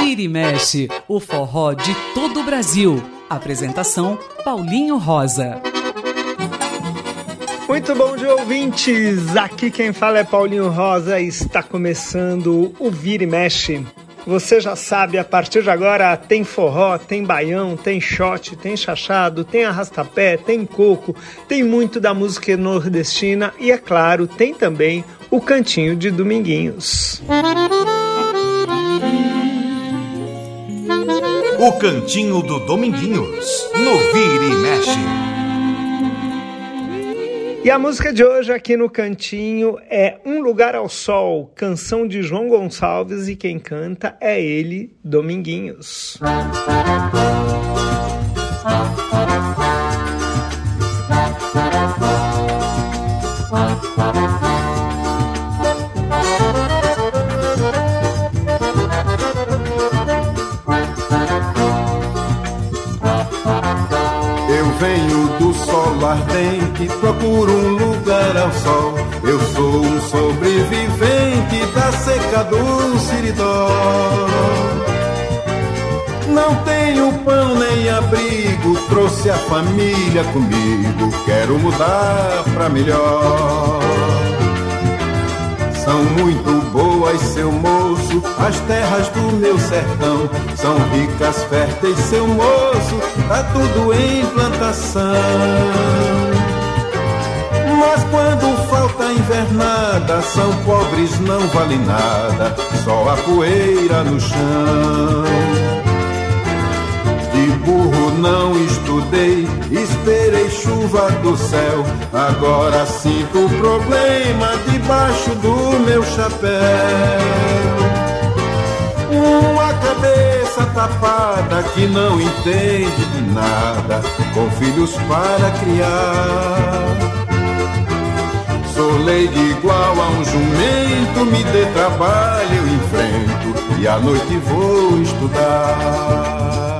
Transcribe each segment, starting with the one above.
Vira e mexe, o forró de todo o Brasil. Apresentação Paulinho Rosa. Muito bom dia, ouvintes! Aqui quem fala é Paulinho Rosa e está começando o Vira e Mexe. Você já sabe, a partir de agora tem forró, tem baião, tem shot, tem chachado, tem arrastapé, tem coco, tem muito da música nordestina e, é claro, tem também o cantinho de Dominguinhos. O cantinho do Dominguinhos, no Vira e Mexe. E a música de hoje aqui no cantinho é Um Lugar ao Sol, canção de João Gonçalves e quem canta é ele, Dominguinhos. Ardente, procuro um lugar ao sol. Eu sou um sobrevivente da seca do Siridó. Não tenho pão nem abrigo, trouxe a família comigo. Quero mudar pra melhor. São muito boas, seu moço, as terras do meu sertão. São ricas, férteis, seu moço, tá tudo em plantação. Mas quando falta invernada, são pobres, não vale nada, só a poeira no chão burro não estudei, esperei chuva do céu. Agora sinto o problema debaixo do meu chapéu. Uma cabeça tapada que não entende de nada, com filhos para criar. Sou leigo igual a um jumento, me dê trabalho, eu enfrento, e à noite vou estudar.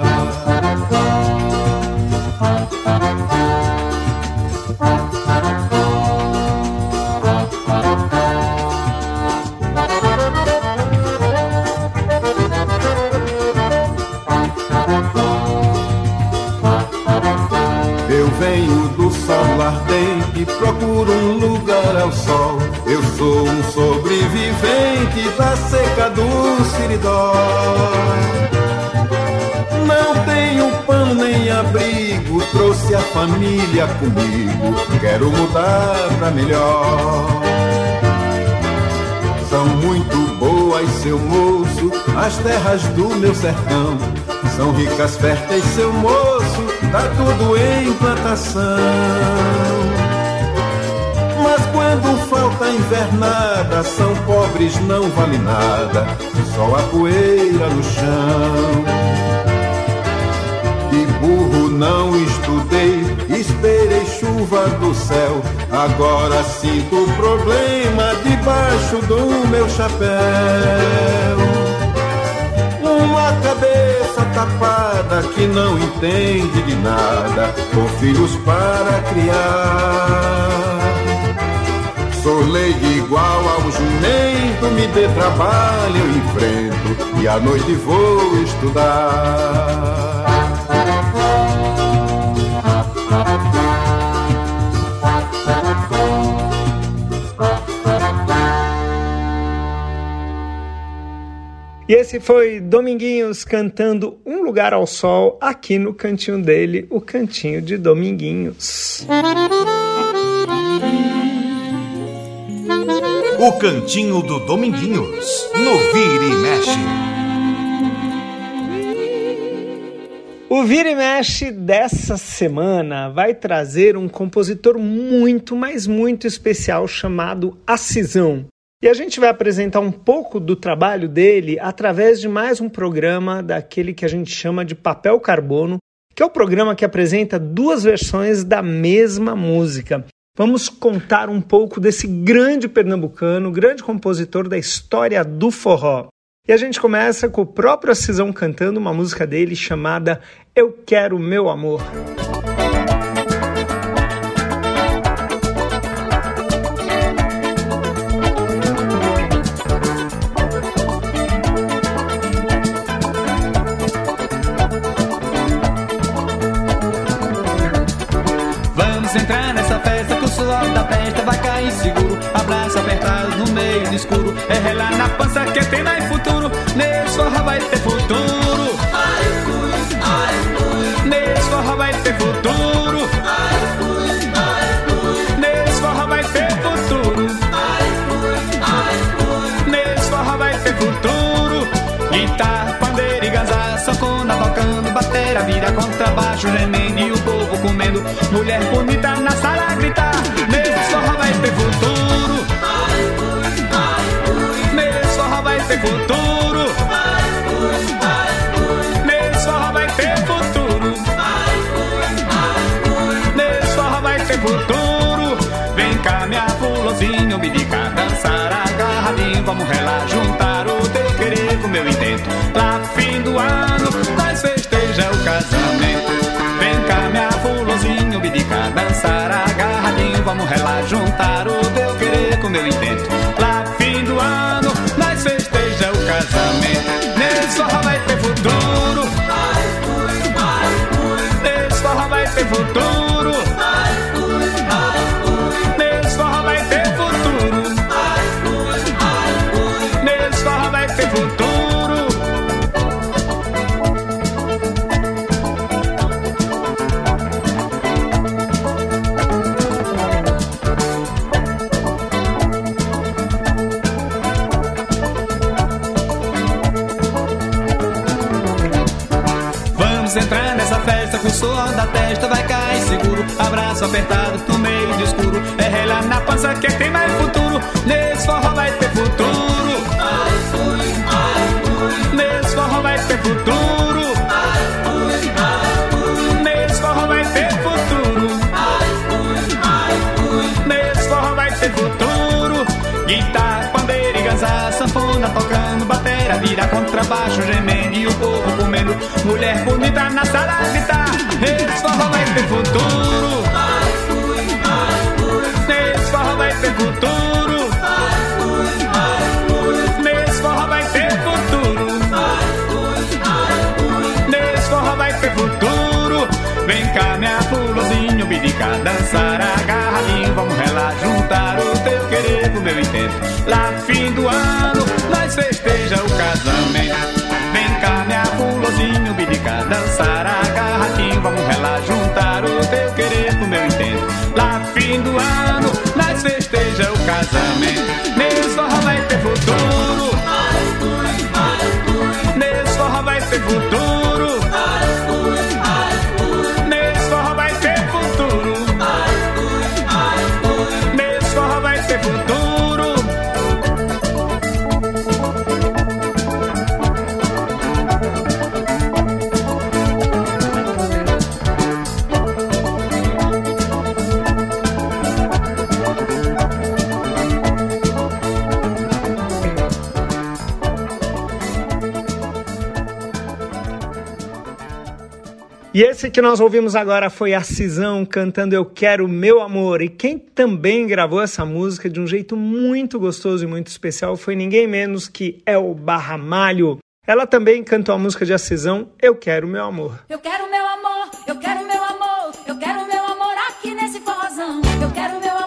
Procuro um lugar ao sol. Eu sou um sobrevivente da seca do Siridó. Não tenho pão nem abrigo, trouxe a família comigo. Quero mudar pra melhor. São muito boas, seu moço, as terras do meu sertão. São ricas, férteis, seu moço, tá tudo em plantação. Quando falta invernada, são pobres, não vale nada, só a poeira no chão. Burro não estudei, esperei chuva do céu. Agora sinto o problema debaixo do meu chapéu. Uma cabeça tapada que não entende de nada, com filhos para criar. Sou leigo igual ao jumento, me dê trabalho, eu enfrento e à noite vou estudar. E esse foi Dominguinhos cantando Um Lugar ao Sol aqui no cantinho dele, o cantinho de Dominguinhos. O Cantinho do Dominguinhos, no Vira e Mexe. O Vira e Mexe dessa semana vai trazer um compositor muito, mas muito especial chamado Acisão. E a gente vai apresentar um pouco do trabalho dele através de mais um programa daquele que a gente chama de Papel Carbono, que é o programa que apresenta duas versões da mesma música. Vamos contar um pouco desse grande pernambucano, grande compositor da história do forró. E a gente começa com o próprio Acisão cantando uma música dele chamada Eu Quero Meu Amor. Meio do escuro. É relar na pança que tem mais futuro. Nesse forró vai ter futuro. Nesse forró vai ter futuro. Nesse forró vai ter futuro. Nesse forró vai ter futuro. Guitarra, pandeira e ganzá, sanfona tocando, batera, vira contrabaixo, gemendo e o povo comendo. Mulher bonita futuro. Nesse forró vai ter futuro. Nesse forró vai ter futuro. Vem cá, minha fulozinha, me dica, dançar agarradinho. Vamos relar, juntar o teu querer com meu intento. Lá fim do ano, nós festeja o casamento. Vem cá, minha fulozinha, me dica, dançar agarradinho. Vamos relar, juntar o teu querer com meu intento. Lá fim do ano, Nesse forró vai ter futuro. Nesse forró vai ter futuro. Vamos entrar nessa festa com o suor da testa Vai cair seguro, abraço apertado no meio do escuro. É relar na pança que tem mais futuro. Nesse forró vai ter futuro. Nesse forró vai ter futuro. Nesse forró vai ter futuro. Nesse forró vai ter futuro. Guitarra, pandeira e ganzá Sanfona tocando, batera, vira contrabaixo Gemendo e o povo comendo. Mulher bonita na sala a gritar Nesse forró vai ter futuro. Nesse forró vai ter futuro. Nesse forró vai ter futuro. Nesse forró vai ter futuro. Vem cá, minha fulozinho, bidica Dançar agarradinho, vamos relar Juntar o teu querer com o meu intento. Lá fim do ano, nós festeja o casamento. Vem cá, minha fulozinho, bidica Dançar agarradinho, vamos relar Juntar o teu querer com o meu intento. Lá fim do ano, nós festeja o casamento. Nesse forró vai ter futuro E esse que nós ouvimos agora foi a Cisão cantando Eu Quero Meu Amor. E quem também gravou essa música de um jeito muito gostoso e muito especial foi ninguém menos que El Barramalho. Ela também cantou a música de Acisão Eu Quero Meu Amor. Eu quero meu amor, eu quero meu amor, eu quero meu amor aqui nesse forrozão. Eu quero meu amor,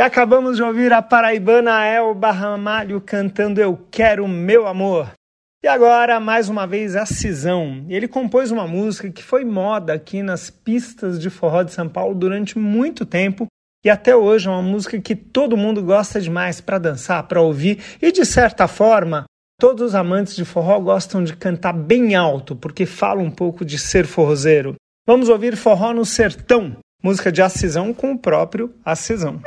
E acabamos de ouvir a paraibana Elba Ramalho cantando Eu Quero Meu Amor. E agora, mais uma vez, a Cisão. Ele compôs uma música que foi moda aqui nas pistas de forró de São Paulo durante muito tempo e até hoje é uma música que todo mundo gosta demais para dançar, para ouvir e, de certa forma, todos os amantes de forró gostam de cantar bem alto porque fala um pouco de ser forrozeiro. Vamos ouvir Forró no Sertão, música de Acisão com o próprio Acisão.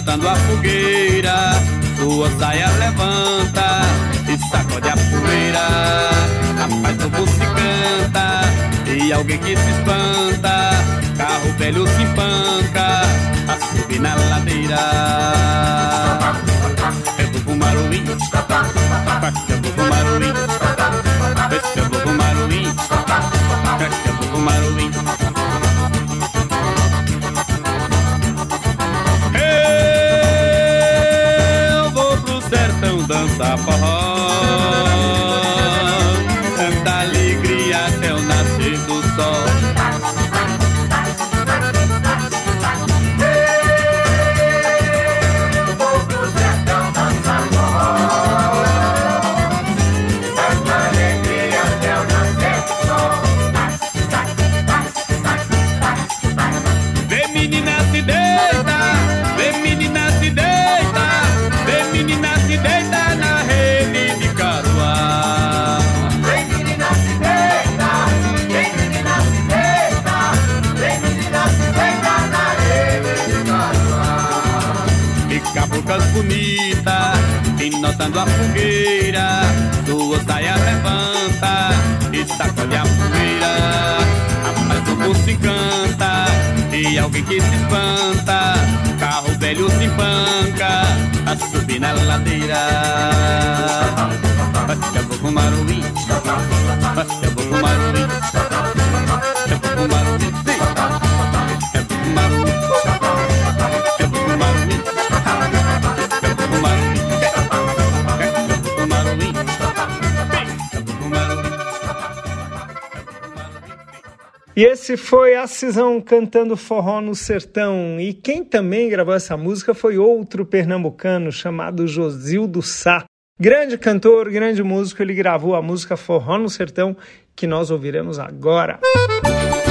Pinotando a fogueira, sua saia levanta e sacode a poeira. Rapaz, o povo se canta e alguém que se espanta. Carro velho se panca a subir na ladeira. Eu vou pro Maruim, eu vou pro Maruim, eu vou pro Maruim, eu vou pro Maruim. Sertão e sacode a poeira. Rapaz, o povo se canta e alguém que se espanta. Carro velho se panca a subir na ladeira. Eu vou pro Maruim, eu E esse foi a Cisão cantando forró no sertão. E quem também gravou essa música foi outro pernambucano chamado Josildo Sá. Grande cantor, grande músico, ele gravou a música Forró no Sertão, que nós ouviremos agora. Eu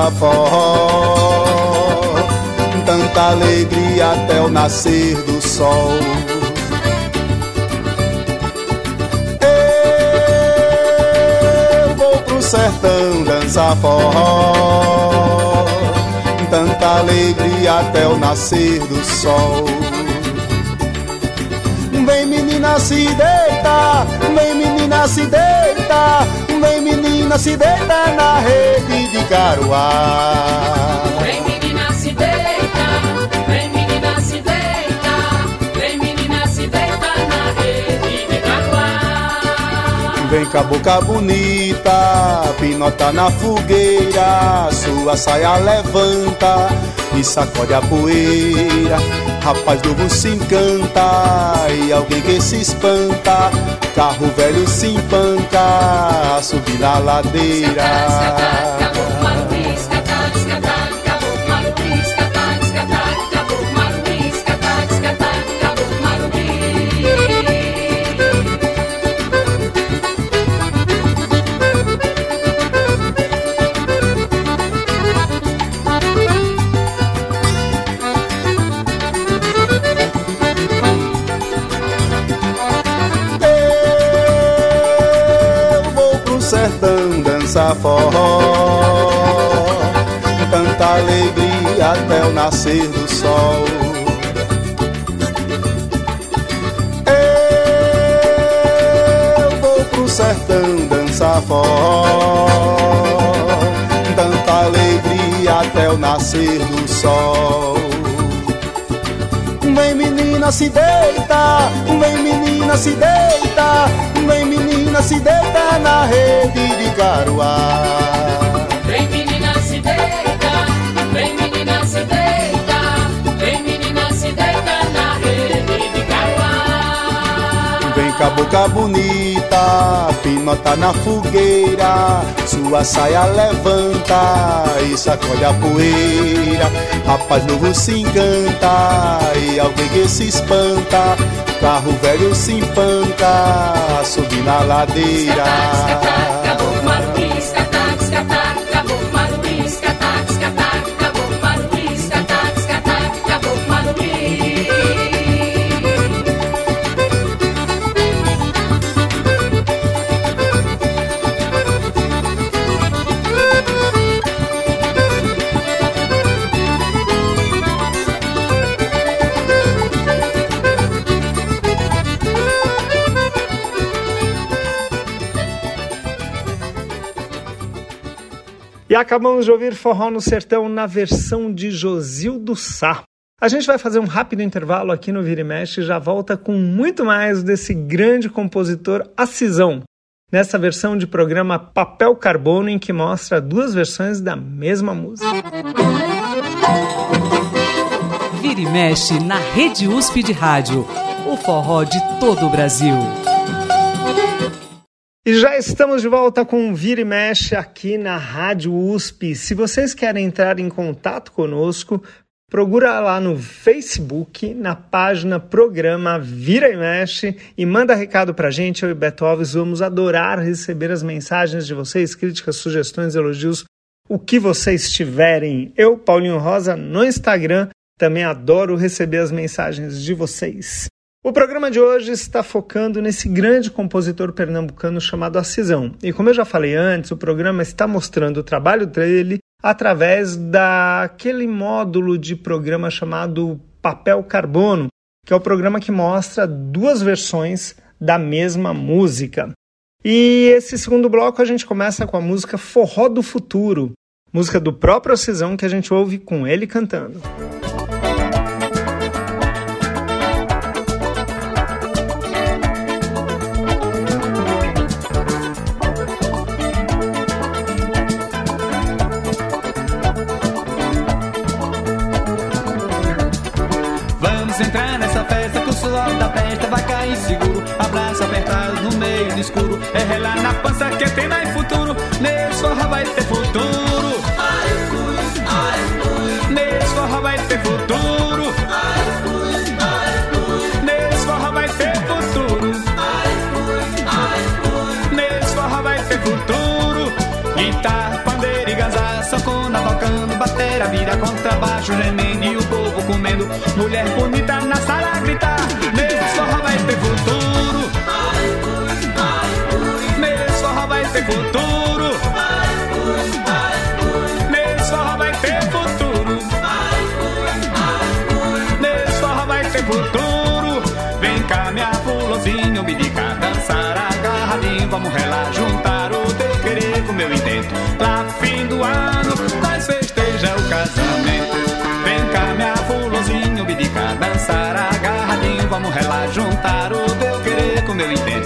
dançar forró Tanta alegria até o nascer do sol. Eu vou pro sertão dançar forró Tanta alegria até o nascer do sol. Vem menina se deita, vem menina se deita, menina, se deita na rede de caruá. Vem menina se deita, vem menina se deita, vem menina se deita na rede de caruá. Vem cabocla bonita, pinota na fogueira, sua saia levanta e sacode a poeira. Rapaz novo se encanta e alguém que se espanta, carro velho se empanca, subir na ladeira. Forró. Tanta alegria até o nascer do sol. Eu vou pro sertão dançar forró. Tanta alegria até o nascer do sol. Vem menina se deita, vem menina se deita, menina se deita na rede de caruá. Vem menina se deita, vem menina se deita, vem menina se deita na rede de caruá. Vem cabocla bonita, pinota na fogueira, sua saia levanta e sacode a poeira. Rapaz novo se encanta e alguém que se espanta, carro velho se empanca, subir na ladeira. Acabamos de ouvir Forró no Sertão na versão de Josildo Sá. A gente vai fazer um rápido intervalo aqui no Vira e Mexe e já volta com muito mais desse grande compositor Acisão, nessa versão de programa Papel Carbono, em que mostra duas versões da mesma música. Vira e mexe na Rede USP de Rádio. O forró de todo o Brasil. E já estamos de volta com Vira e Mexe aqui na Rádio USP. Se vocês querem entrar em contato conosco, procura lá no Facebook, na página Programa Vira e Mexe e manda recado pra gente. Eu e Beto Alves vamos adorar receber as mensagens de vocês, críticas, sugestões, elogios, o que vocês tiverem. Eu, Paulinho Rosa, no Instagram, também adoro receber as mensagens de vocês. O programa de hoje está focando nesse grande compositor pernambucano chamado Acisão. E como eu já falei antes, o programa está mostrando o trabalho dele através daquele módulo de programa chamado Papel Carbono, que é o programa que mostra duas versões da mesma música. E esse segundo bloco a gente começa com a música Forró do Futuro, música do próprio Acisão que a gente ouve com ele cantando. Festa que o suor da festa vai cair seguro. Abraço apertado no meio do escuro. É relar na pança que tem mais futuro. Nesse forró vai ter futuro. Nesse forró vai ter futuro. Nesse forró vai ter futuro. Nesse forró vai ter futuro. Guitarra, pandeiro e ganzá, sanfona tocando, batera, vira contrabaixo, gemendo e o povo comendo. Mulher bonita relar, juntar o teu querer com meu intento. Lá fim do ano, nós festeja o casamento. Vem cá, minha fulozinho, me diga, dançar agarradinho. Vamos relar, juntar o teu querer com meu intento.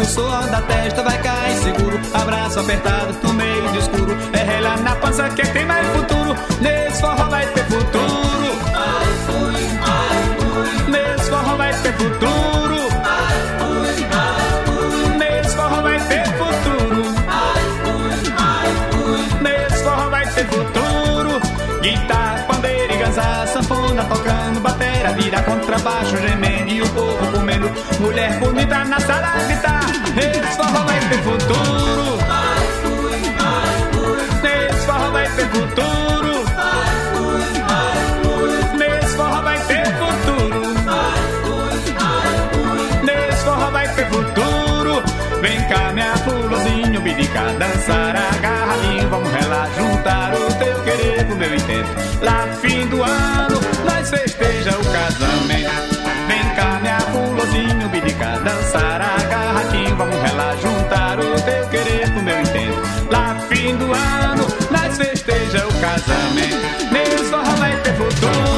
O suor da testa vai cair seguro. Abraço apertado no meio do escuro. É rela na pança que tem mais futuro. Nesse forró vai ter futuro. Nesse forró vai ter futuro. Nesse forró vai ter futuro. Nesse forró vai ter futuro. Guitarra, pandeira e ganzá, sanfona tocando, batera, vira contrabaixo, gemendo e o povo Mulher bonita na sala a gritar. Esse forró vai ter futuro. Nesse forró vai ter futuro. Nesse forró vai ter futuro. Nesse forró vai ter futuro. Vem cá, minha fulozinho, bidica, dançar agarradinho. Vamos relar, juntar o teu querer com o meu intento. Lá, fim do ano, nós festeja o casamento. Festeja o casamento. Nesse forró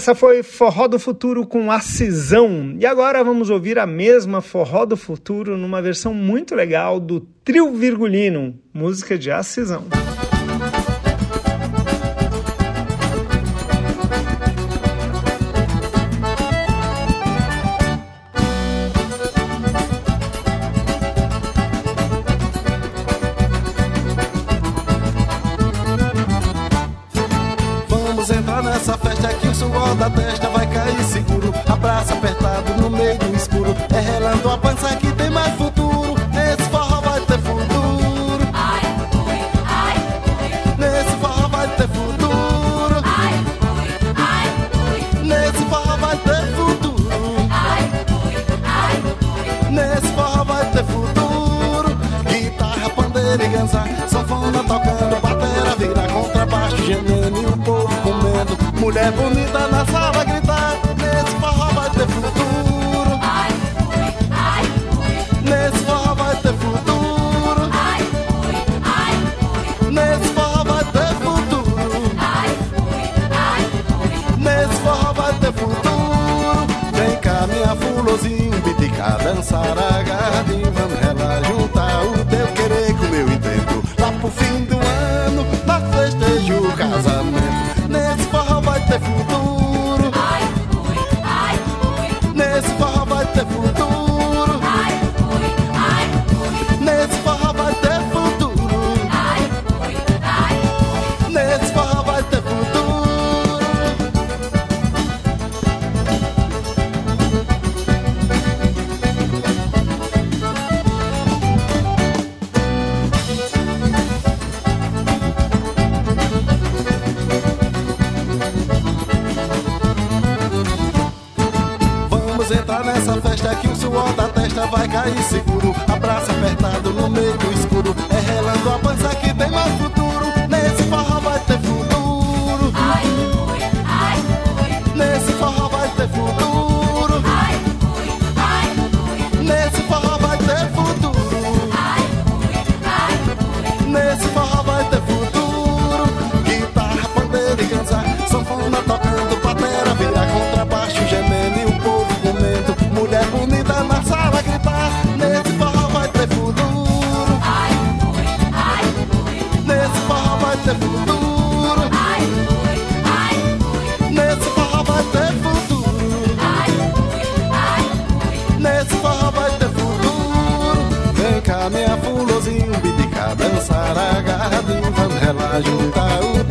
essa foi Forró do Futuro com a Cisão. E agora vamos ouvir a mesma Forró do Futuro numa versão muito legal do Trio Virgulino, música de Acisão. Vamos Entrar nessa festa que o suor da testa vai cair seguro. Abraço apertado no meio do escuro. É relando a pança que tem mais futuro. Relar, juntar o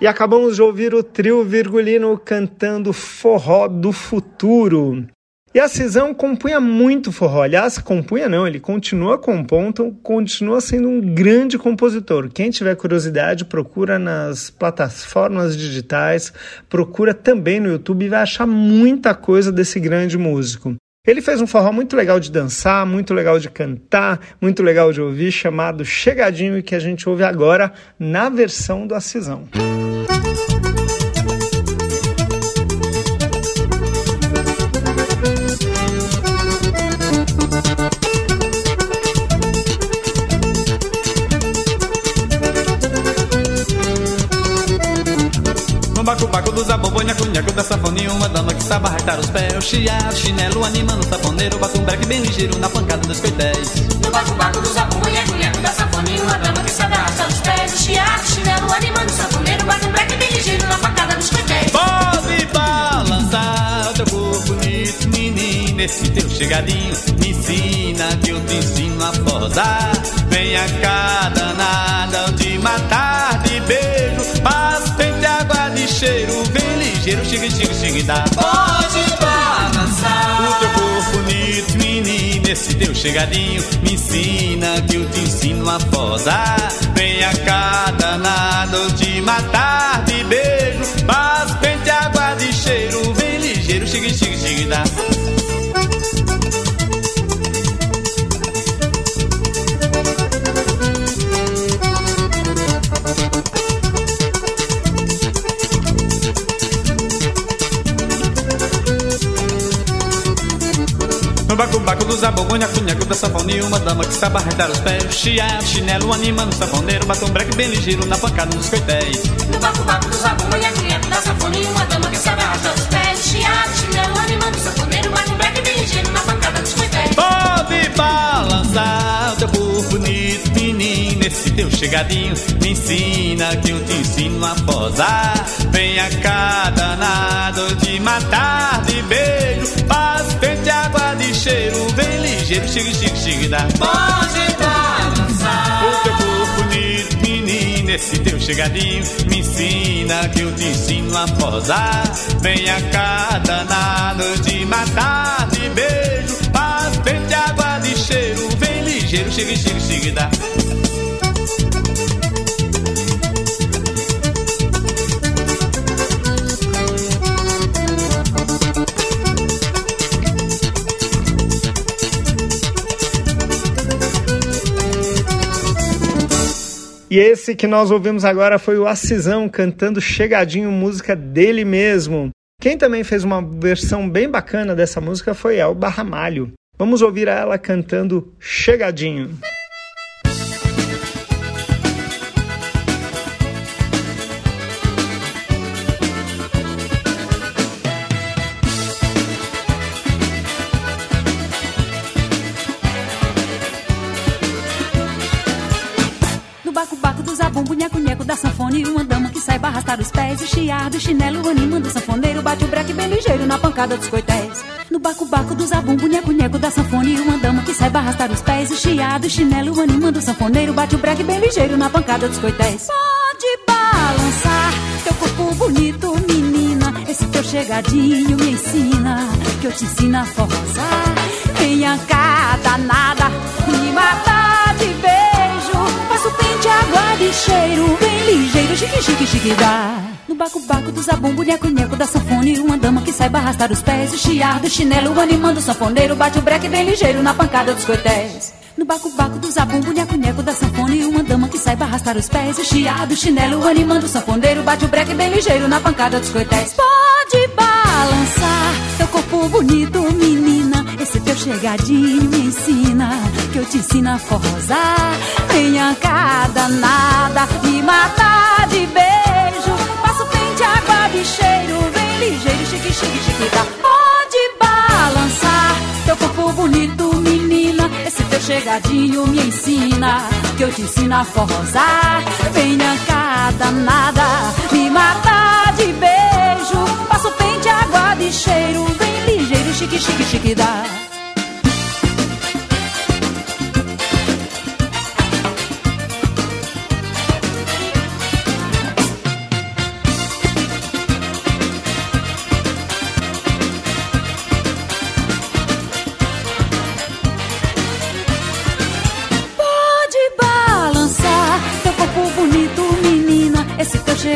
E acabamos de ouvir o trio Virgulino cantando Forró do Futuro. E a Cisão compunha muito forró. Aliás, compunha não, ele continua compondo, continua sendo um grande compositor. Quem tiver curiosidade, procura nas plataformas digitais, procura também no YouTube e vai achar muita coisa desse grande músico. Ele fez um forró muito legal de dançar, muito legal de cantar, muito legal de ouvir, chamado Chegadinho, que a gente ouve agora na versão do Acisão. baco da sanfoninha Uma dama que sabe arrastar os pés. O chiado, chinelo, animando o safoneiro Bate um breque bem ligeiro na pancada dos coitéis No baco, baco do zabombo, nhaco, nhaco da Uma dama que sabe arrastar os pés. O chiado, chinelo, animando o safoneiro Bate um breque bem ligeiro na pancada dos coitéis Pode balançar o teu corpo bonito, menino. Esse teu chegadinho me ensina Que eu te ensino a posar Venha cá, danada, eu te matar de beijo vem ligeiro, chega, chega, chega e dá. Pode balançar. O teu corpo bonito, menino, esse teu chegadinho me ensina que eu te ensino a posar. Venha cá, danado, de matar de beijo. Mas pente água de cheiro, vem ligeiro, chega, chega, chega e dá. Baco, do zabogô, nhaco, nhaco da sanfonia Uma dama que sabe arredar os pés Chiado, chinelo, animando o sanfoneiro Bate um breque bem ligeiro na pancada dos coitéis. No baco, baco do zabogô, nhaco, nhaco da sanfonia Uma dama que sabe arredar os pés Chiado, chinelo, animando o sanfoneiro Bate um breque bem ligeiro na pancada dos coitéis. Pode balançar teu corpo bonito, menino Esse teu chegadinho me ensina Que eu te ensino a posar. Venha cá, danado, de matar de beijo vem ligeiro, chique, chique, chique, dá. Pode balançar. O teu corpo bonito, menina, esse teu chegadinho me ensina que eu te ensino a posar. Venha cá, danado de matar de beijo, faz pente água de cheiro, vem ligeiro, chique, chique, chique, dá. E esse que nós ouvimos agora foi o Acisão cantando Chegadinho, música dele mesmo. Quem também fez uma versão bem bacana dessa música foi Elba Ramalho. Vamos ouvir ela cantando Chegadinho. Sanfone uma dama que saiba arrastar os pés, o chiar do chinelo animando o sanfoneiro, bate o breque bem ligeiro na pancada dos coitéis. No baco-baco do zabumbo, nheco-nheco da sanfone uma dama que saiba arrastar os pés, o chiar do chinelo animando o sanfoneiro, bate o breque bem ligeiro na pancada dos coitéis. Pode balançar teu corpo bonito, menina, esse teu chegadinho me ensina, que eu te ensino a forrosar. Venha cá, danada, me matar de cheiro, ligeiro, chique, chique, chique, dá. No baco, baco do zabumbo, nheco, da sanfone. Uma dama que saiba arrastar os pés, o chiar do chinelo, animando o sanfoneiro. Bate o breque bem ligeiro na pancada dos coités. No baco, baco do zabumbo, nheco, da sanfone. Uma dama que saiba arrastar os pés, o chiar do chinelo, animando o sanfoneiro. Bate o breque bem ligeiro na pancada dos coités. Pode balançar teu corpo bonito, menina. Esse teu chegadinho me ensina que eu te ensino a forrosar. Venha cá, danada, me matar de beijo. Passo pente, água de cheiro, vem ligeiro, chique, chique, chique, tá. Pode balançar teu corpo bonito, menina. Esse teu chegadinho me ensina que eu te ensino a forrosar. Venha cá, danada, me matar de beijo. Pente, água de cheiro, vem ligeiro, chique, chique, chique, dá.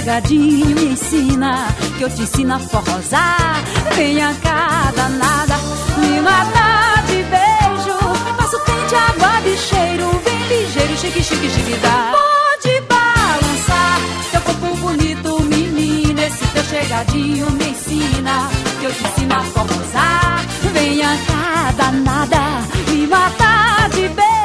Chegadinho me ensina, que eu te ensino a forrosar. Venha cá, danada, me matar de beijo. Faço quente, água de cheiro, vem ligeiro, chique, chique, chique, dá. Pode balançar, teu corpo bonito, menino. Esse teu chegadinho me ensina, que eu te ensino a forrosar. Venha cá, danada, me matar de beijo.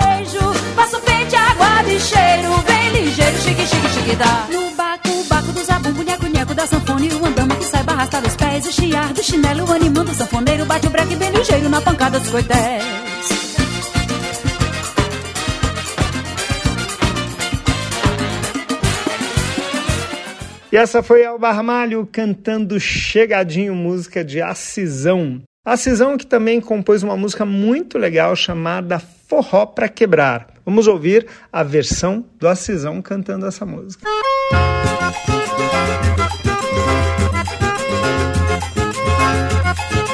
O chiar do chinelo, animando o sanfoneiro, bate o breque bem ligeiro na pancada dos coités. E essa foi Alba Ramalho cantando Chegadinho, música de Acisão. Acisão que também compôs uma música muito legal chamada Forró pra Quebrar. Vamos ouvir a versão do Acisão cantando essa música.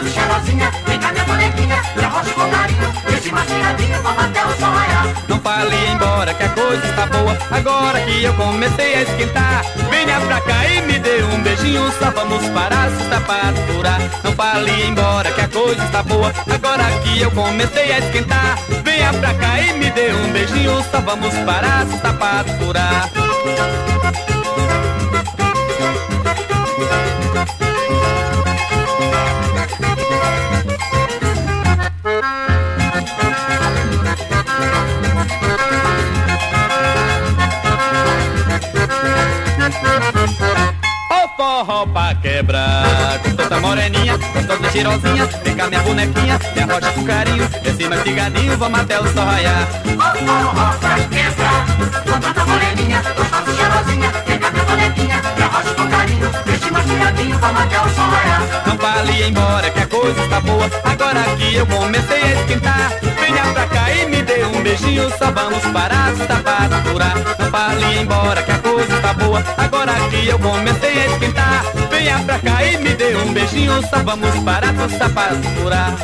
e cheirosinha Fica minha bonequinha, me arrocha com carinho Desce na chegadinho, vamos até o sol raiar Não fale embora que a coisa está boa Agora que eu comecei a esquentar. Venha pra cá e me dê um beijinho Só vamos parar se está para furar Não fale embora que a coisa está boa Agora que eu comecei a esquentar. Venha pra cá e me dê um beijinho Só vamos parar se está para furar Ô forró pra quebrar Com tanta moreninha, gostosa e cheirosinha Vem cá minha bonequinha, me arrocha com carinho. Desce mais figadinho, vamos até o sol raiar. Não fale embora que a coisa está boa. Agora que eu comecei a esquentar Venha pra cá e me dê um beijinho. Só vamos parar se para furar Não fale embora que a coisa está boa. Agora que eu comecei a esquentar Venha pra cá e me dê um beijinho Só vamos parar para furar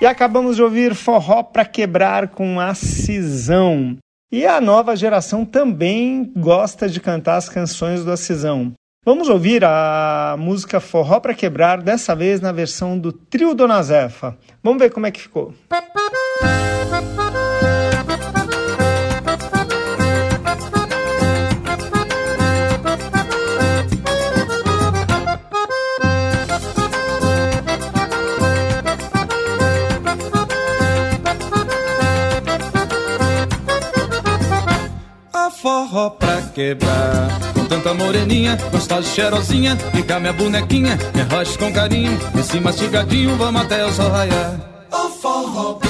E acabamos de ouvir Forró pra Quebrar com Acisão. E a nova geração também gosta de cantar as canções do Acisão. Vamos ouvir a música Forró pra Quebrar, dessa vez na versão do Trio Dona Zefa. Vamos ver como é que ficou. A forró pra quebrar. Com tanta moreninha, gostosa cheirosinha cá minha bonequinha, me arrocha com carinho Esse mastigadinho, vamos até o sol raiar. A forró pra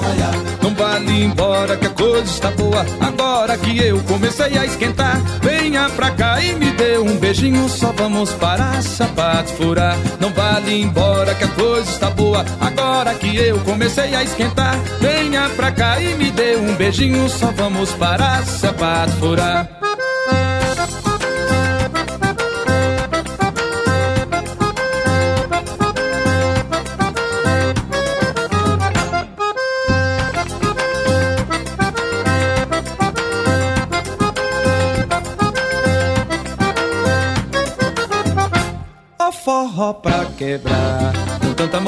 Raiar. Não vale embora que a coisa está boa. Agora que eu comecei a esquentar Venha pra cá e me dê um beijinho. Só vamos parar, sapato furar. Não vale embora que a coisa está boa. Agora que eu comecei a esquentar Venha pra cá e me dê um beijinho. Só vamos parar, sapato furar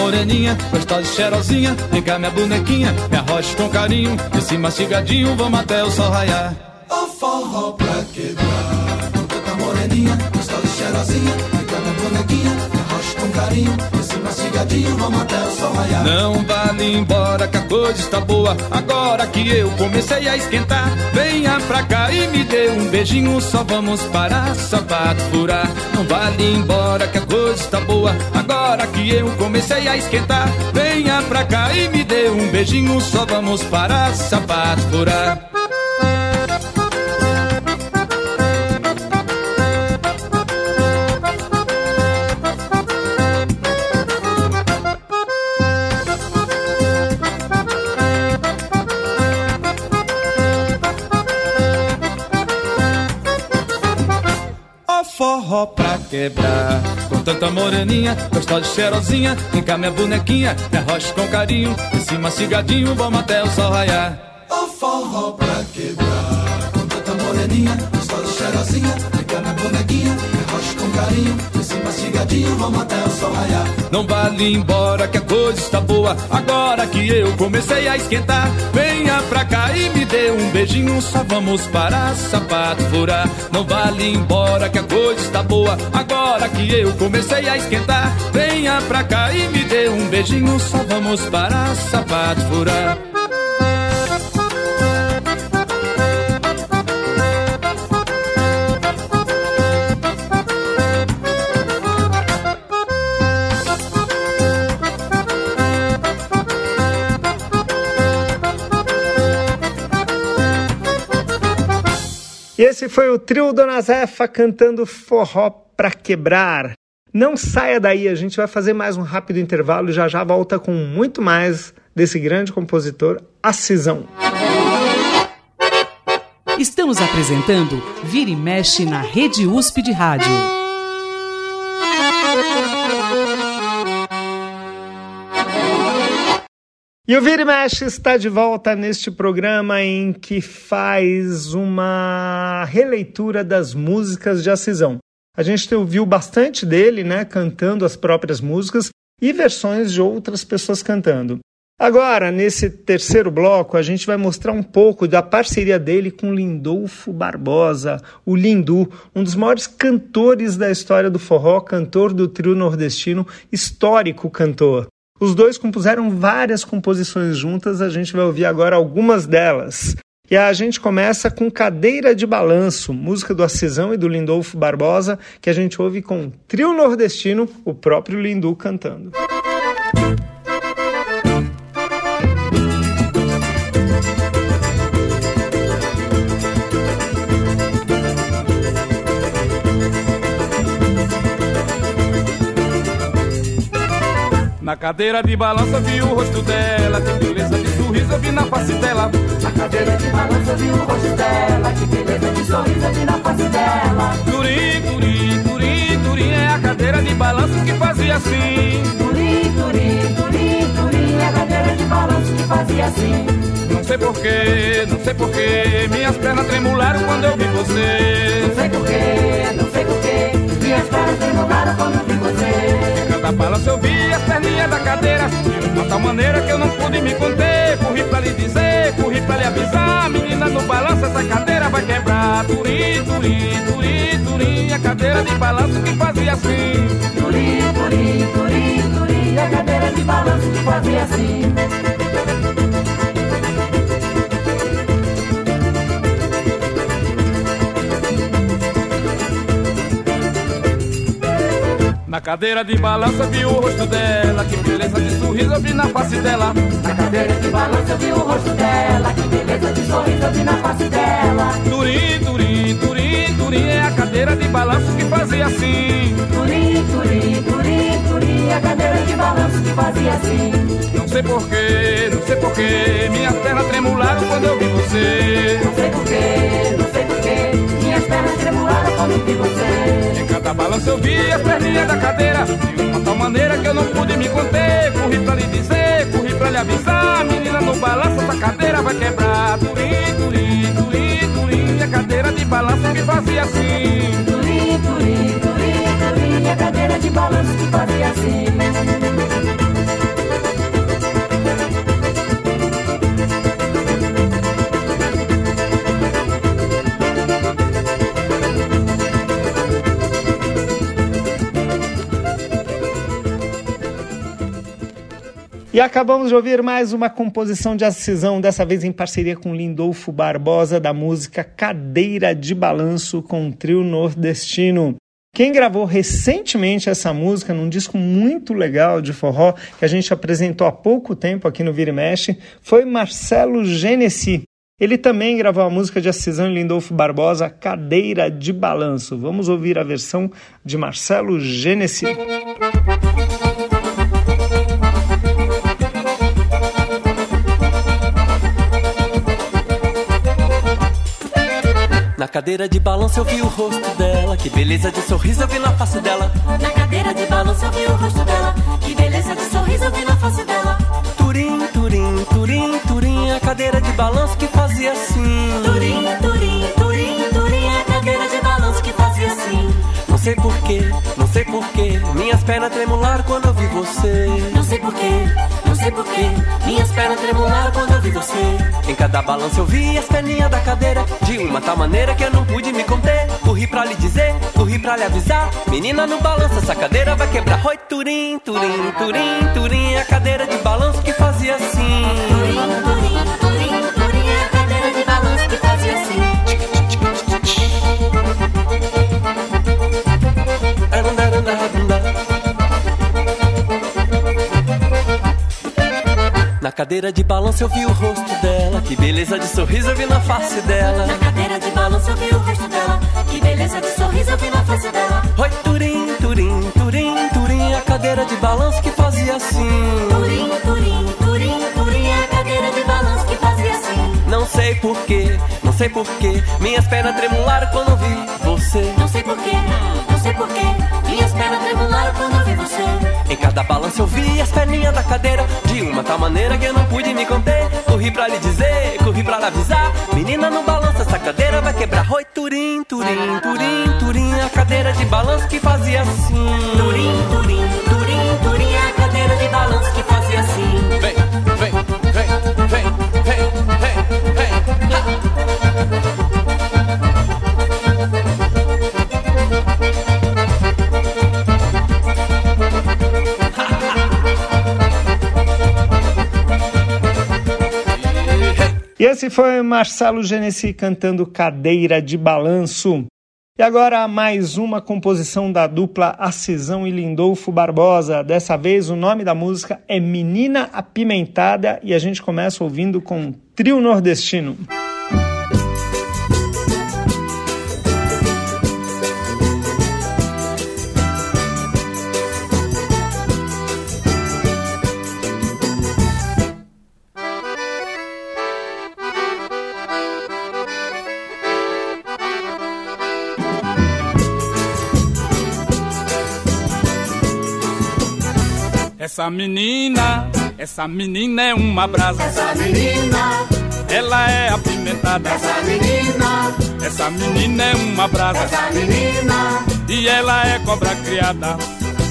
moreninha, gostosa e cheirosinha, vem cá minha bonequinha, me arrocha com carinho, esse mastigadinho, vamos até o sol raiar. A forró pra quebrar. Com tanta moreninha, gostosa e cheirosinha, vem cá minha bonequinha, carinho, esse mastigadinho, vamos até o sol raiar. Não vale embora que a coisa está boa, agora que eu comecei a esquentar. Venha pra cá e me dê um beijinho, só vamos parar, sapato furar. Não vale embora que a coisa está boa, agora que eu comecei a esquentar. Venha pra cá e me dê um beijinho, só vamos parar, sapato furar. Pra quebrar. Com tanta moreninha, gostosa de cheirosinha, vem cá minha bonequinha, me arrocha com carinho, em cima cigadinho, vamos até o sol raiar. O forró pra quebrar. Com tanta moreninha, gostosa de cheirosinha, vem cá minha bonequinha, me arrocha com carinho, em cima mastigadinho, vamos até o sol raiar. Não vale embora que a coisa está boa, agora que eu comecei a esquentar. Venha pra cá e me dê um beijinho, só vamos parar, sapato furar. Não vale embora que a coisa está boa, agora que eu comecei a esquentar. Venha pra cá e me dê um beijinho, só vamos parar, sapato furar. E esse foi o trio Dona Zefa cantando forró pra quebrar. Não saia daí, a gente vai fazer mais um rápido intervalo e já já volta com muito mais desse grande compositor, Acisão. Estamos apresentando Vira e Mexe na Rede USP de Rádio. E o Vira e Mexe está de volta neste programa em que faz uma releitura das músicas de Acisão. A gente ouviu bastante dele, né, cantando as próprias músicas e versões de outras pessoas cantando. Agora, nesse terceiro bloco, a gente vai mostrar um pouco da parceria dele com Lindolfo Barbosa, o Lindu, um dos maiores cantores da história do forró, cantor do trio nordestino, histórico cantor. Os dois compuseram várias composições juntas, a gente vai ouvir agora algumas delas. E a gente começa com Cadeira de Balanço, música do Acisão e do Lindolfo Barbosa, que a gente ouve com trio nordestino, o próprio Lindu cantando. Na cadeira de balança vi o rosto dela, que beleza de sorriso eu vi na face dela. Na cadeira de balança vi o rosto dela, que beleza de sorriso vi na face dela. Turim, turim, turim, turim é a cadeira de balanço que fazia assim. Turim, turim, turim, turim é a cadeira de balanço que fazia assim. Não sei porquê, não sei porquê, minhas pernas tremularam quando eu vi você. Não sei porquê, não sei porquê, minhas pernas tremularam quando eu vi você. Cada balanço eu vi as perninhas da cadeira. De uma tal maneira que eu não pude me conter. Corri pra lhe dizer, corri pra lhe avisar. Menina, no balanço essa cadeira vai quebrar. Turim, turim, turim, turim A cadeira de balanço que fazia assim. Turim, turim, turim, turim A cadeira de balanço que fazia assim Na cadeira de balança vi o rosto dela, que beleza de sorriso eu vi na face dela. Na cadeira de balança vi o rosto dela, que beleza de sorriso eu vi na face dela. Turim, turim, turim, turim é a cadeira de balanço que fazia assim. Turim, turim, turim, turim é a cadeira de balanço que fazia assim. Não sei porquê, não sei porquê, minhas pernas tremularam quando eu vi você. Não sei porquê, não sei porquê, minhas pernas tremularam quando eu vi você. Em cada balanço eu vi as perninhas da cadeira. De uma tal maneira que eu não pude me conter. Corri pra lhe dizer, corri pra lhe avisar. Menina, no balanço essa cadeira vai quebrar. Turim, turim, turim, turim. A cadeira de balanço que fazia assim E acabamos de ouvir mais uma composição de Acisão, dessa vez em parceria com Lindolfo Barbosa, da música Cadeira de Balanço com o trio nordestino. Quem gravou recentemente essa música num disco muito legal de forró que a gente apresentou há pouco tempo aqui no Vira e Mexe foi Marcelo Genesi. Ele também gravou a música de Acisão e Lindolfo Barbosa, Cadeira de Balanço. Vamos ouvir a versão de Marcelo Genesi. Na cadeira de balanço eu vi o rosto dela, que beleza de sorriso eu vi na face dela. Na cadeira de balanço eu vi o rosto dela. Que beleza de sorriso eu vi na face dela. Turim, turim, turim, turim, a cadeira de balanço que fazia assim. Turim, turim, turim, sei porquê, não sei porquê, minhas pernas tremularam quando eu vi você. Não sei porquê, não sei porquê, minhas pernas tremularam quando eu vi você. Em cada balanço eu vi as perninhas da cadeira, de uma tal maneira que eu não pude me conter. Corri pra lhe dizer, corri pra lhe avisar. Menina, no balanço essa cadeira vai quebrar. Oi, turim, turim, turim, turim, a cadeira de balanço que fazia assim. Turim, turim, cadeira de balanço eu vi o rosto dela, que beleza de sorriso eu vi na face dela. Na cadeira de balanço eu vi o rosto dela. Que beleza de sorriso eu vi na face dela. Oi, turim, turim, turim, turim, a cadeira de balanço que fazia assim. Turim, turim, turim, turim, a cadeira de balanço que fazia assim. Não sei porquê, não sei porquê, minhas pernas tremularam quando eu vi você. Não sei porquê, não sei porquê, Em cada balanço eu vi as perninhas da cadeira. De uma tal maneira que eu não pude me conter. Corri pra lhe dizer, corri pra lhe avisar. Menina, não balança, essa cadeira vai quebrar. Oi, turim, turim, turim, turim. A cadeira de balanço que fazia assim. Turim, turim, turim, turim, a cadeira de balanço que fazia assim. E esse foi Marcelo Genesi cantando Cadeira de Balanço. E agora mais uma composição da dupla Acisão e Lindolfo Barbosa. Dessa vez o nome da música é Menina Apimentada e a gente começa ouvindo com Trio Nordestino. Essa menina, essa menina é uma brasa. Essa menina, Ela é apimentada. essa menina, Essa menina é uma brasa. essa menina, E ela é cobra criada.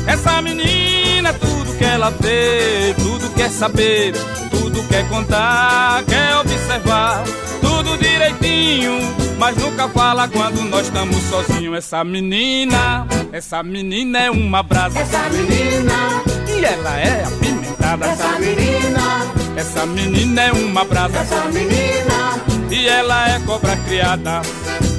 Essa menina, tudo que ela vê, tudo quer saber, tudo quer contar, quer observar, tudo direitinho, mas nunca fala quando nós estamos sozinhos. Essa menina, essa menina é uma brasa. essa menina, E ela é apimentada. essa menina, Essa menina é uma brasa. essa menina, E ela é cobra criada.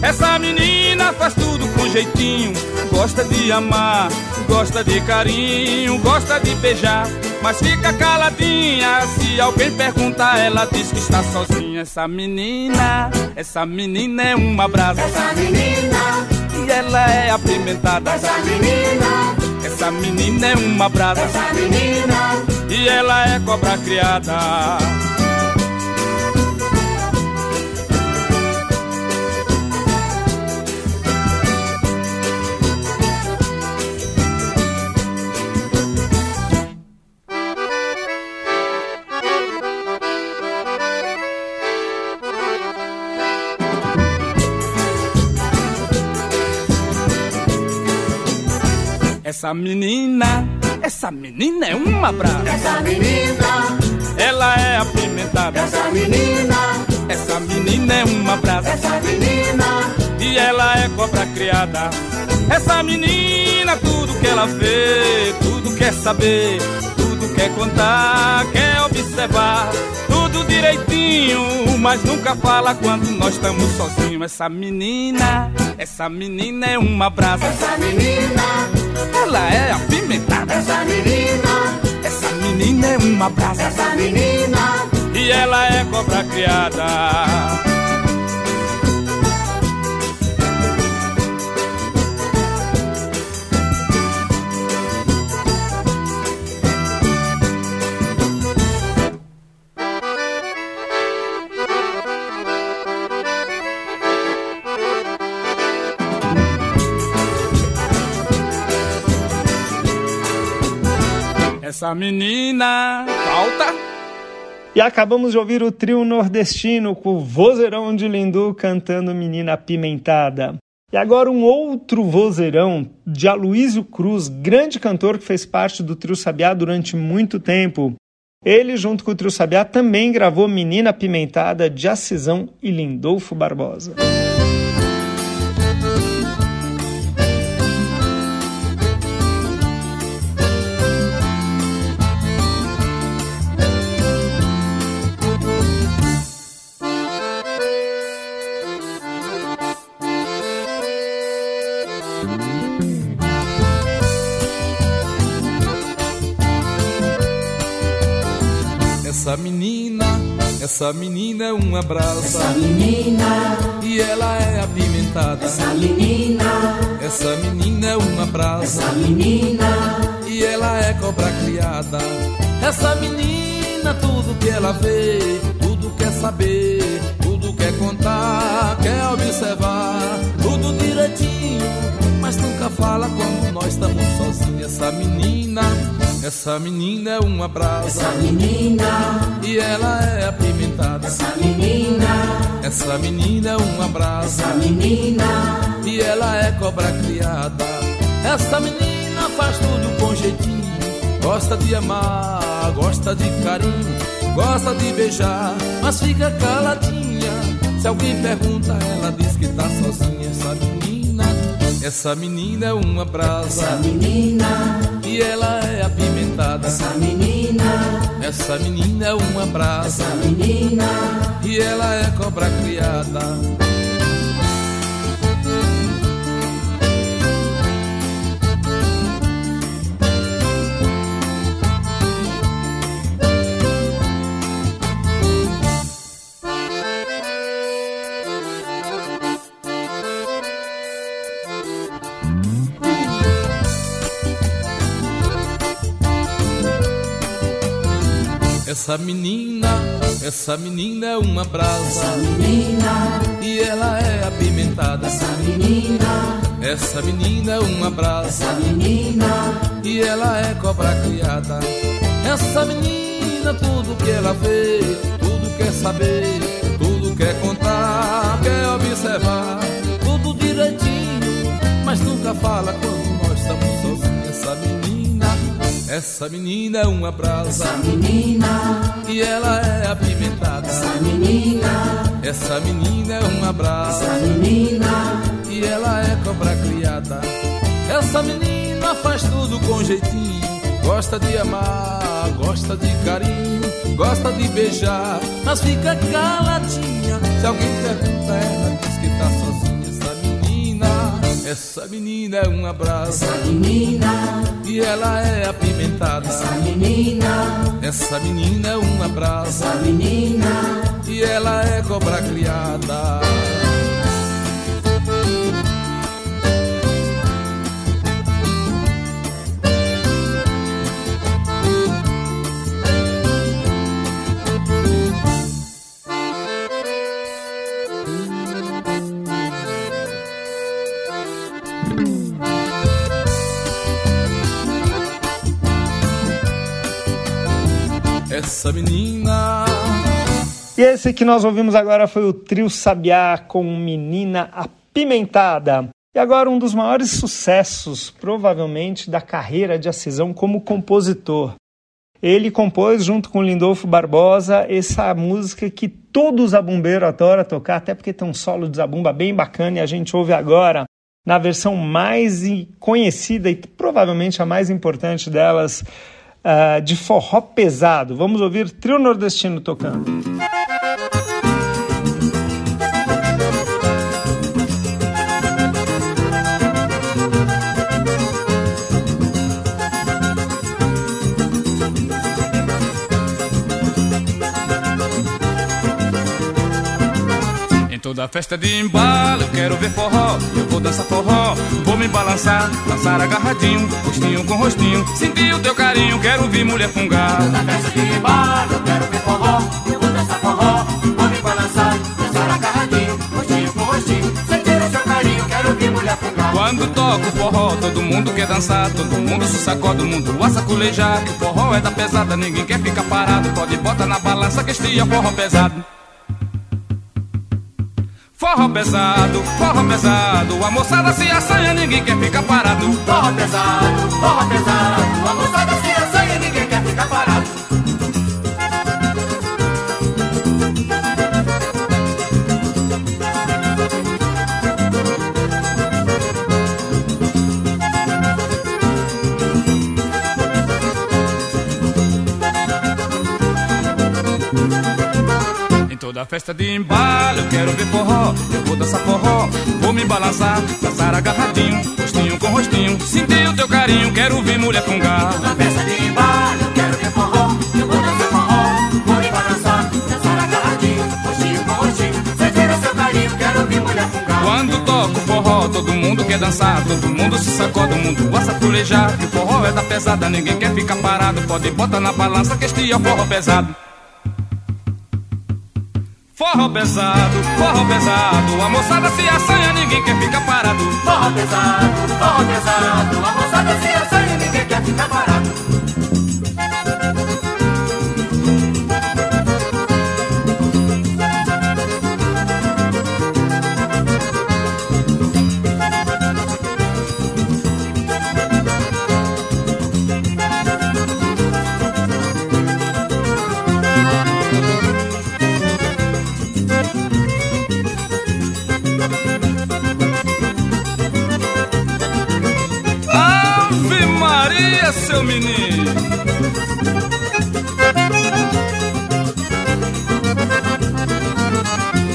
Essa menina faz tudo com jeitinho. Gosta de amar, gosta de carinho, gosta de beijar. Mas fica caladinha. Se alguém perguntar, ela diz que está sozinha. Essa menina, essa menina é uma brasa. essa menina, E ela é apimentada. essa menina, Essa menina é uma brasa. essa menina, E ela é cobra criada. Essa menina, essa menina é uma brava. essa menina, Ela é apimentada. essa menina, Essa menina é uma brasa. essa menina, E ela é cobra criada. Essa menina, tudo que ela vê, tudo quer saber, tudo tudo quer contar, quer observar tudo direitinho, mas nunca fala quando nós estamos sozinhos. Essa menina, essa menina é uma brasa. Essa menina, ela é apimentada. Essa menina, essa menina é uma brasa. Essa menina, e ela é cobra criada. Essa menina falta. E acabamos de ouvir o trio nordestino com o vozeirão de Lindu cantando Menina Apimentada. E agora um outro vozeirão de Aloysio Cruz, grande cantor que fez parte do Trio Sabiá durante muito tempo. Ele, junto com o Trio Sabiá, também gravou Menina Apimentada de Acisão e Lindolfo Barbosa. Essa menina, essa menina é uma brasa. Essa menina, e ela é apimentada. Essa menina, essa menina é uma brasa. Essa menina, e ela é cobra criada. Essa menina, tudo que ela vê, tudo quer saber, tudo quer contar, quer observar, tudo direitinho, mas nunca fala quando nós estamos sozinhos. Essa menina essa menina é uma brasa. Essa menina. E ela é apimentada. Essa menina. Essa menina é uma brasa. Essa menina. E ela é cobra criada. Essa menina faz tudo com jeitinho. Gosta de amar, gosta de carinho, gosta de beijar, mas fica caladinha. Se alguém pergunta, ela diz que tá sozinha. Essa menina, essa menina é uma brasa. Essa menina. E ela é apimentada. Essa menina, essa menina é uma brasa. Essa menina, e ela é cobra criada. Essa menina, essa menina é uma brasa. Essa menina, e ela é apimentada. Essa menina, essa menina é uma brasa. Essa menina, e ela é cobra criada. Essa menina, tudo que ela vê, tudo quer saber, tudo quer contar, quer observar, tudo direitinho, mas nunca fala quando nós estamos sozinhos. Essa menina essa menina é uma brasa. Essa menina. E ela é apimentada. Essa menina. Essa menina é uma brasa. Essa menina. E ela é cobra criada. Essa menina faz tudo com jeitinho. Gosta de amar, gosta de carinho, gosta de beijar, mas fica caladinha. Se alguém pergunta, ela diz que tá sozinha. Essa menina é uma brasa. Essa menina. E ela é apimentada. Essa menina. Essa menina é uma brasa. Essa menina. E ela é cobra criada. Essa menina. E esse que nós ouvimos agora foi o Trio Sabiá com Menina Apimentada. E agora um dos maiores sucessos, provavelmente, da carreira de Acisão como compositor. Ele compôs, junto com Lindolfo Barbosa, essa música que todo zabumbeiro adora tocar, até porque tem um solo de zabumba bem bacana e a gente ouve agora na versão mais conhecida e provavelmente a mais importante delas, uh, de forró pesado. Vamos ouvir Trio Nordestino tocando. Toda festa de embalo, eu quero ver forró, eu vou dançar forró, vou me balançar, dançar agarradinho, rostinho com rostinho, sentir o teu carinho, quero ouvir mulher fungar. Toda festa de embalo, eu quero ver forró, eu vou dançar forró, vou me balançar, dançar agarradinho, rostinho com rostinho, sentir o seu carinho, quero ouvir mulher fungar. Quando toco forró, todo mundo quer dançar, todo mundo se sacode, todo mundo a saculejar, que o forró é da pesada, ninguém quer ficar parado, pode botar na balança que este é forró pesado. Forró pesado, forró pesado, a moçada se assanha, ninguém quer ficar parado. Forró pesado, forró pesado, a moçada toda festa de embalo, eu quero ver forró, eu vou dançar forró, vou me balançar, dançar agarradinho, rostinho com rostinho, sentir o teu carinho, quero ver mulher fungar. Toda festa de embalo, eu quero ver forró, eu vou dançar forró, vou me balançar, dançar agarradinho, rostinho com rostinho, sentir o seu carinho, quero ver mulher fungar. Quando toco forró, todo mundo quer dançar, todo mundo se sacode, todo mundo gosta de pulejar, que o forró é da pesada, ninguém quer ficar parado, pode botar na balança que este é o forró pesado. Forró pesado, forró pesado, a moçada se assanha, ninguém quer ficar parado. Forró pesado, forró pesado, a moçada se assanha, ninguém quer ficar parado. Seu menino.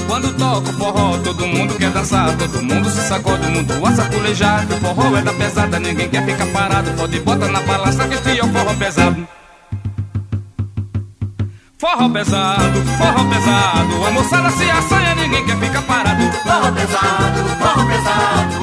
Quando toco forró, todo mundo quer dançar, todo mundo se sacode, todo mundo a saculejar. O forró é da pesada, ninguém quer ficar parado. Pode botar na balança que este é o forró pesado. Forró pesado, forró pesado, a moçada se assanha, ninguém quer ficar parado. Forró pesado, forró pesado,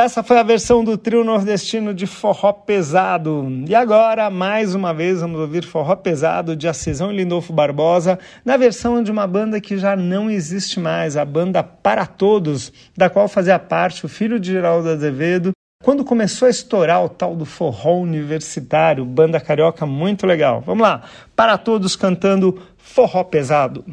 essa foi a versão do trio nordestino de forró pesado. E agora, mais uma vez, vamos ouvir forró pesado de Acisão e Lindolfo Barbosa, na versão de uma banda que já não existe mais, a banda Para Todos, da qual fazia parte o filho de Geraldo Azevedo, quando começou a estourar o tal do forró universitário, banda carioca muito legal. Vamos lá, Para Todos cantando forró pesado.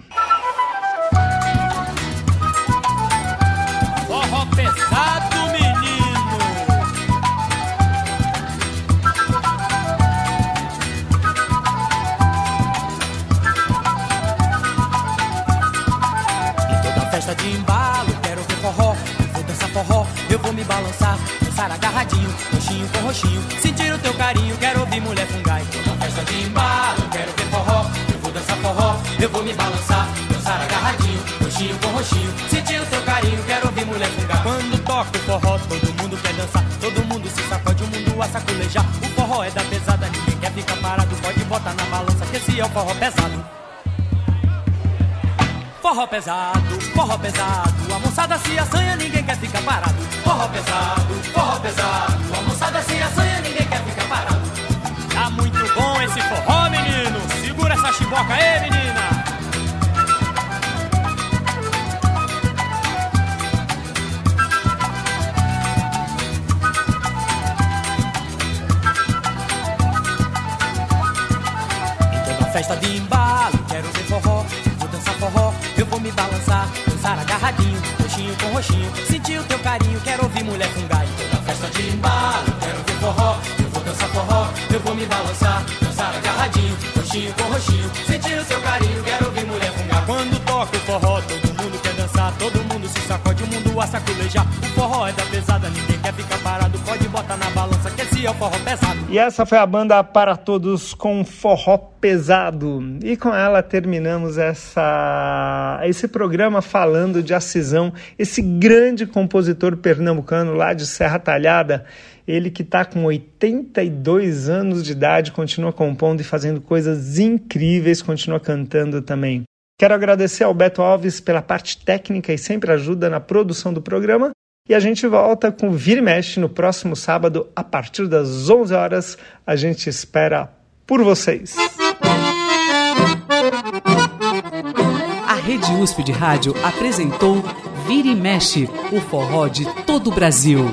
Dançar agarradinho, roxinho com roxinho. Sentir o teu carinho, quero ouvir mulher fungar. Em toda festa de embalo, quero ver forró. Eu vou dançar forró, eu vou me balançar. Dançar agarradinho, roxinho com roxinho. Sentir o teu carinho, quero ouvir mulher fungar. Quando toca o forró, todo mundo quer dançar. Todo mundo se sacode, o mundo a saculejar. O forró é da pesada, ninguém quer ficar parado. Pode botar na balança, que esse é o forró pesado. Forró pesado, forró pesado, a moçada se assanha, ninguém quer ficar parado. Forró pesado, forró pesado, a moçada se assanha, ninguém quer ficar parado. Tá muito bom esse forró, menino. Segura essa chiboca aí, menina. Em toda festa de embalo, quero ver forró. Vou dançar forró, eu vou me balançar. Dançar agarradinho, roxinho com roxinho. Sentir o teu carinho, quero ouvir mulher fungai. Na festa de embalo, quero ver forró. Eu vou dançar forró, eu vou me balançar, dançar agarradinho, roxinho com roxinho. Sentir o seu carinho, quero ouvir mulher fungar. Quando toca o forró, todo mundo quer dançar, todo mundo se sacode, o mundo a saculejar. O forró é da pesada, ninguém quer ficar parado, é o forró pesado. E essa foi a banda Para Todos com Forró Pesado. E com ela terminamos essa, esse programa falando de Acisão, esse grande compositor pernambucano lá de Serra Talhada. Ele que está com 82 anos de idade, continua compondo e fazendo coisas incríveis, continua cantando também. Quero agradecer ao Beto Alves pela parte técnica e sempre ajuda na produção do programa. E a gente volta com Vira e Mexe no próximo sábado, a partir das 11 horas. A gente espera por vocês. A Rede USP de Rádio apresentou Vira e Mexe, o forró de todo o Brasil.